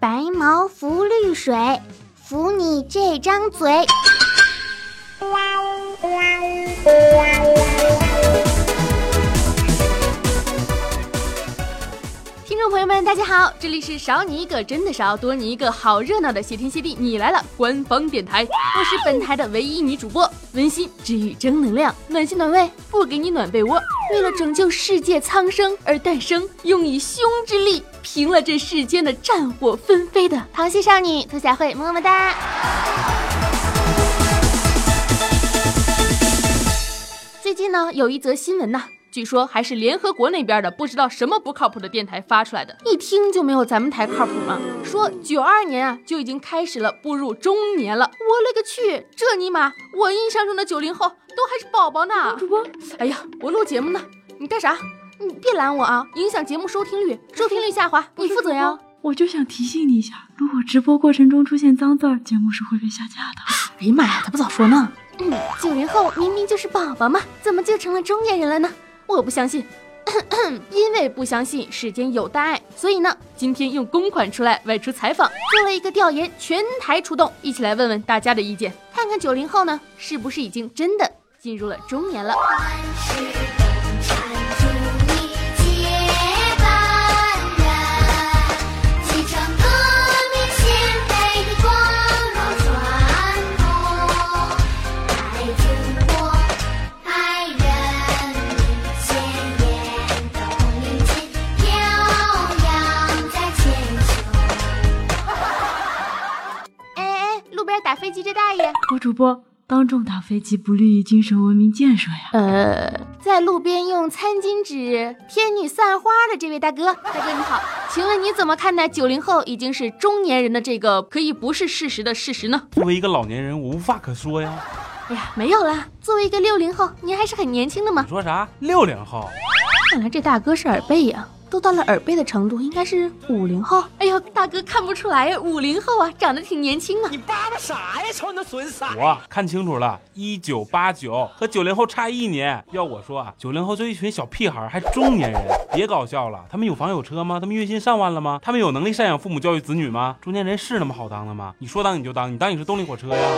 白毛浮绿水，浮你这张嘴。听众朋友们，大家好，这里是少你一个真的少，多你一个好热闹的谢天谢地你来了官方电台，我是本台的唯一女主播，温馨治愈正能量，暖心暖胃不给你暖被窝，为了拯救世界苍生而诞生，用以胸之力平了这世间的战火纷飞的螃蟹少女兔小慧，么么哒。最近呢，有一则新闻呐。据说还是联合国那边的不知道什么不靠谱的电台发出来的，一听就没有咱们台靠谱嘛。说九二年啊就已经开始了步入中年了，我勒个去，这尼玛！我印象中的九零后都还是宝宝呢。主播，哎呀，我录节目呢，你干啥？你别拦我啊，影响节目收听率，收听率下滑，你负责呀。我就想提醒你一下，如果直播过程中出现脏字，节目是会被下架的。哎呀妈呀，咋不早说呢？嗯，九零后明明就是宝宝嘛，怎么就成了中年人了呢？我不相信，因为不相信世间有大爱，所以呢，今天用公款出来外出采访，做了一个调研，全台出动，一起来问问大家的意见，看看九零后呢是不是已经真的进入了中年了。播当众打飞机不利于精神文明建设呀。呃，在路边用餐巾纸天女散花的这位大哥，大哥你好，请问你怎么看待九零后已经是中年人的这个可以不是事实的事实呢？作为一个老年人，我无话可说呀。哎呀，没有啦，作为一个六零后，您还是很年轻的嘛。你说啥？六零后？看来这大哥是耳背呀。都到了耳背的程度，应该是五零后。哎呦，大哥看不出来呀，五零后啊，长得挺年轻啊。你叭叭啥呀？瞅你那损色！我看清楚了，一九八九和九零后差一年。要我说啊，九零后就一群小屁孩，还中年人，别搞笑了。他们有房有车吗？他们月薪上万了吗？他们有能力赡养父母、教育子女吗？中年人是那么好当的吗？你说当你就当，你当你是动力火车呀？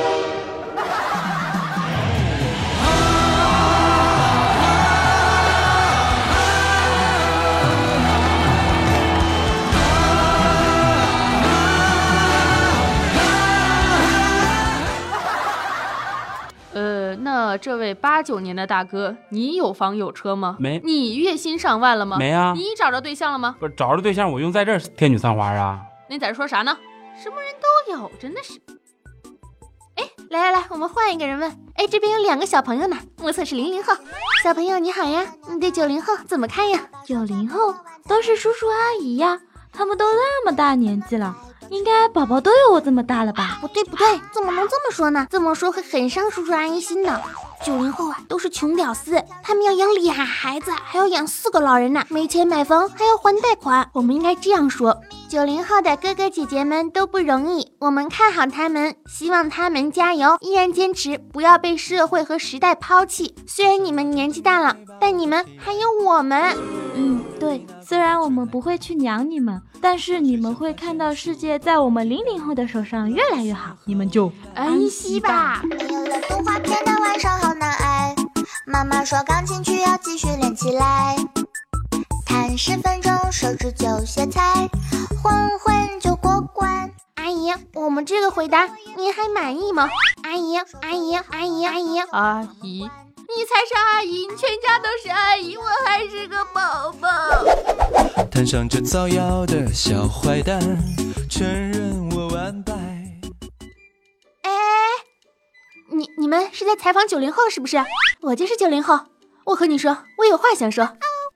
这位八九年的大哥，你有房有车吗？没。你月薪上万了吗？没啊。你找着对象了吗？不是，找着对象我用在这儿天女散花啊。那你在这说啥呢？什么人都有，真的是。哎，来来来，我们换一个人问。哎，这边有两个小朋友呢，目测是零零后。小朋友你好呀，你对九零后怎么看呀？九零后都是叔叔阿姨呀，他们都那么大年纪了。应该宝宝都有我这么大了吧？不对不对，怎么能这么说呢？这么说会很伤叔叔阿姨心的。九零后啊，都是穷屌丝，他们要养俩孩子，还要养四个老人呢，没钱买房，还要还贷款。我们应该这样说：九零后的哥哥姐姐们都不容易，我们看好他们，希望他们加油，依然坚持，不要被社会和时代抛弃。虽然你们年纪大了，但你们还有我们。嗯，对，虽然我们不会去养你们，但是你们会看到世界在我们零零后的手上越来越好，你们就安息吧。有了动画片的晚上好妈妈说钢琴曲要继续练起来，弹十分钟手指就歇菜，混混就过关。阿姨，我们这个回答您还满意吗？阿姨，阿姨，阿姨，阿姨，阿姨。你才是阿姨，你全家都是阿姨，我还是个宝宝。摊上这造谣的小坏蛋，承认我完败。你你们是在采访九零后是不是？我就是九零后，我和你说，我有话想说。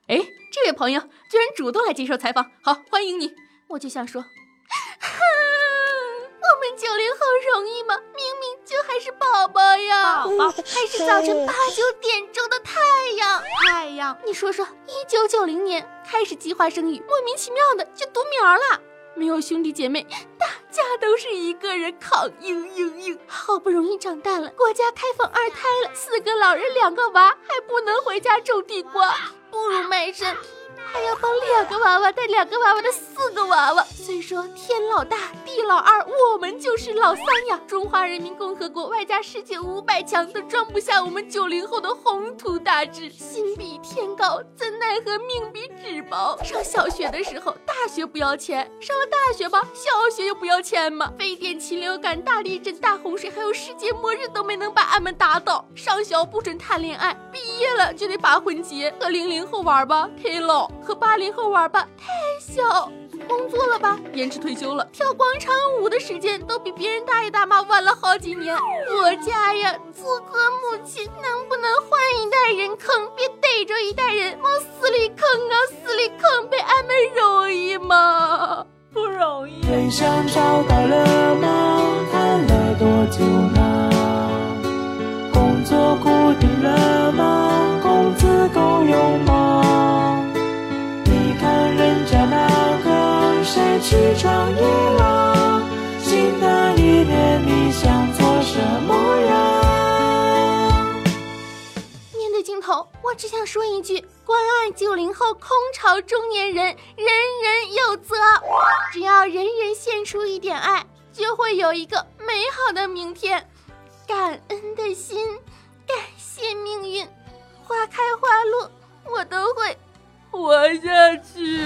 哎，这位朋友居然主动来接受采访，好欢迎你。我就想说。我们九零后容易吗？明明就还是宝宝呀，宝宝还是早晨八九点钟的太阳。太阳，你说说，一九九零年开始计划生育，莫名其妙的就独苗了，没有兄弟姐妹，大家都是一个人扛，嘤嘤嘤。好不容易长大了，国家开放二胎了，四个老人两个娃，还不能回家种地瓜，不如卖身。还要抱两个娃娃，带两个娃娃的四个娃娃。虽说天老大，地老二，我们就是老三呀。中华人民共和国外加世界五百强都装不下我们九零后的宏图大志。心比天高，怎奈何命比纸薄。上小学的时候，大学不要钱；上了大学吧，小学又不要钱嘛。非典、禽流感、大地震、大洪水，还有世界末日都没能把俺们打倒。上小不准谈恋爱，毕业了就得把婚结。和零零后玩吧，太老；和八零后玩吧，太小。工作了吧，延迟退休了。跳广场舞的时间都比别人大爷大妈晚了好几年。我家呀，做个母亲能不能换一代人坑，别逮着一代人往死里坑啊！死里坑，被俺们容易吗？不容易。对象找到了吗？谈了多久谁去创业了？新的一年你想做什么呀？面对镜头，我只想说一句：关爱九零后空巢中年人，人人有责。只要人人献出一点爱，就会有一个美好的明天。感恩的心，感谢命运，花开花落，我都会活下去。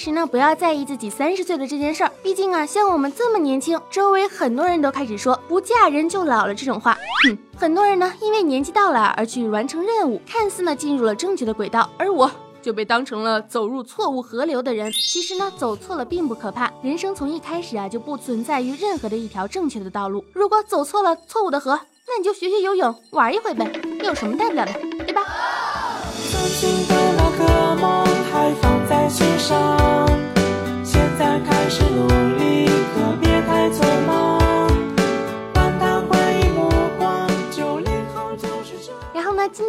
实呢，不要在意自己三十岁的这件事儿，毕竟啊，像我们这么年轻，周围很多人都开始说不嫁人就老了这种话。哼，很多人呢，因为年纪到了而去完成任务，看似呢进入了正确的轨道，而我。就被当成了走入错误河流的人。其实呢，走错了并不可怕，人生从一开始啊就不存在于任何的一条正确的道路。如果走错了错误的河，那你就学学游泳，玩一回呗，有什么大不了的，对吧？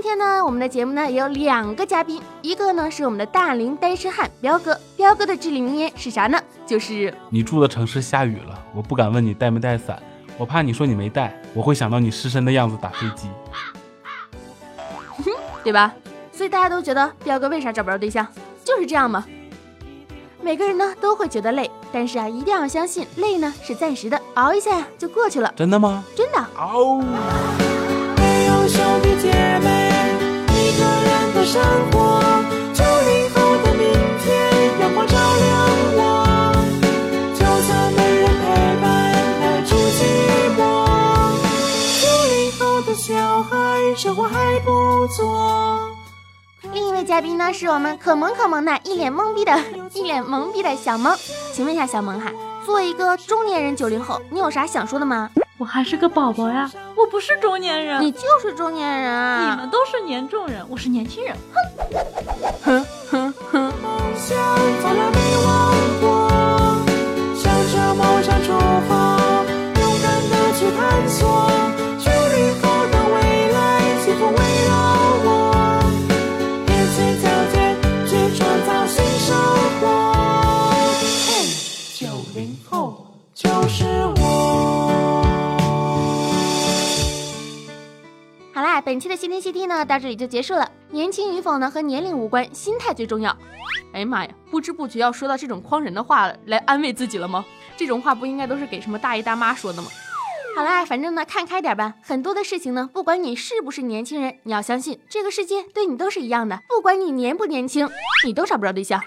今天呢，我们的节目呢也有两个嘉宾，一个呢是我们的大龄单身汉彪哥，彪哥的至理名言是啥呢？就是你住的城市下雨了，我不敢问你带没带伞，我怕你说你没带，我会想到你失身的样子打飞机。对吧？所以大家都觉得彪哥为啥找不着对象，就是这样嘛。每个人呢都会觉得累，但是啊，一定要相信累呢是暂时的，熬一下呀就过去了，真的吗？真的。嗷、没生活。九零后的明天，阳光照亮我。就算没人陪伴，耐住寂寞。九零后的小孩，生活还不错。另一位嘉宾呢是我们可萌可萌的一脸懵逼的 一脸懵逼的小萌，请问一下小萌哈，作为一个中年人九零后，你有啥想说的吗？我还是个宝宝呀，我不是中年人，你就是中年人啊！你们都是年重人，我是年轻人。哼哼哼！梦本期的谢天谢地呢到这里就结束了。年轻与否呢和年龄无关，心态最重要。哎呀妈呀，不知不觉要说到这种诓人的话了，来安慰自己了吗？这种话不应该都是给什么大爷大妈说的吗？好啦，反正呢看开点吧。很多的事情呢，不管你是不是年轻人，你要相信这个世界对你都是一样的。不管你年不年轻，你都找不着对象；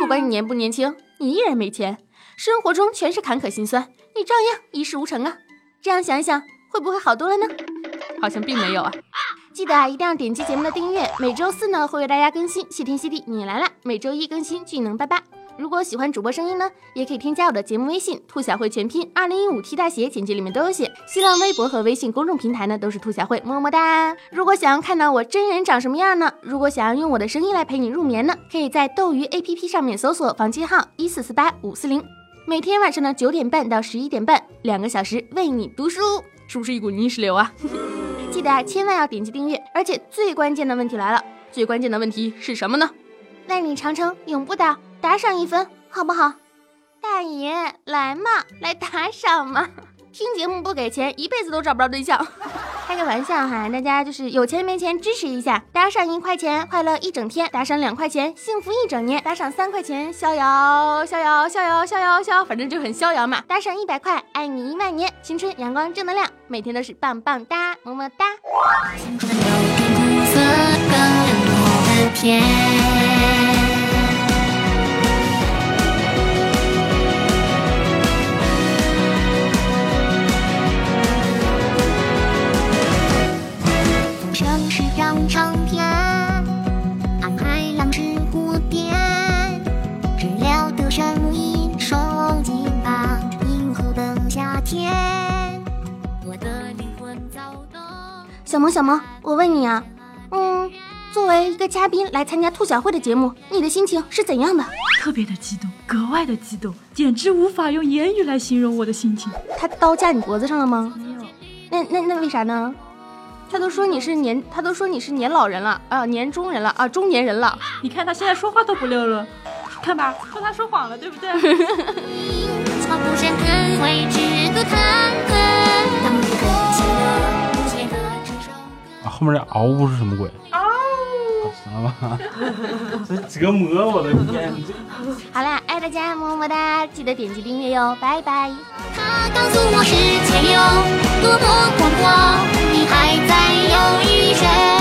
不管你年不年轻，你依然没钱。生活中全是坎坷心酸，你照样一事无成啊。这样想一想，会不会好多了呢？好像并没有啊。记得啊，一定要点击节目的订阅。每周四呢会为大家更新谢天谢地你来啦，每周一更新巨能八八。如果喜欢主播声音呢，也可以添加我的节目微信“兔小慧全拼二零一五 T 大写”，简介里面都有写。新浪微博和微信公众平台呢都是兔小慧，么么哒。如果想要看到我真人长什么样呢？如果想要用我的声音来陪你入眠呢，可以在斗鱼 APP 上面搜索房间号一四四八五四零，每天晚上的九点半到十一点半，两个小时为你读书，是不是一股泥石流啊？记得啊，千万要点击订阅，而且最关键的问题来了，最关键的问题是什么呢？万里长城永不倒，打赏一分好不好？大爷，来嘛，来打赏嘛！听节目不给钱，一辈子都找不着对象。开个玩笑哈，大家就是有钱没钱支持一下，打赏一块钱快乐一整天，打赏两块钱幸福一整年，打赏三块钱逍遥逍遥逍遥逍遥逍遥，反正就很逍遥嘛。打赏一百块爱你一万年，青春阳光正能量，每天都是棒棒哒，么么哒。青春有点苦涩，更多的甜。唱片，安排两只蝴蝶，知了的声音收进吧，银河的夏天，我的灵魂躁动。小萌，小萌，我问你啊，嗯，作为一个嘉宾来参加兔小慧的节目，你的心情是怎样的？特别的激动，格外的激动，简直无法用言语来形容我的心情。他刀架你脖子上了吗？没有。那那那为啥呢？他都说你是年，他都说你是年老人了啊，年中人了啊，中年人了。你看他现在说话都不溜了，看吧，说他说谎了，对不对？啊，后面这嗷呜是什么鬼？嗷！行了吧？这折磨我的天！好啦，爱大家，么么哒，记得点击订阅哟，拜拜。他告诉我世界有多么广还在犹豫谁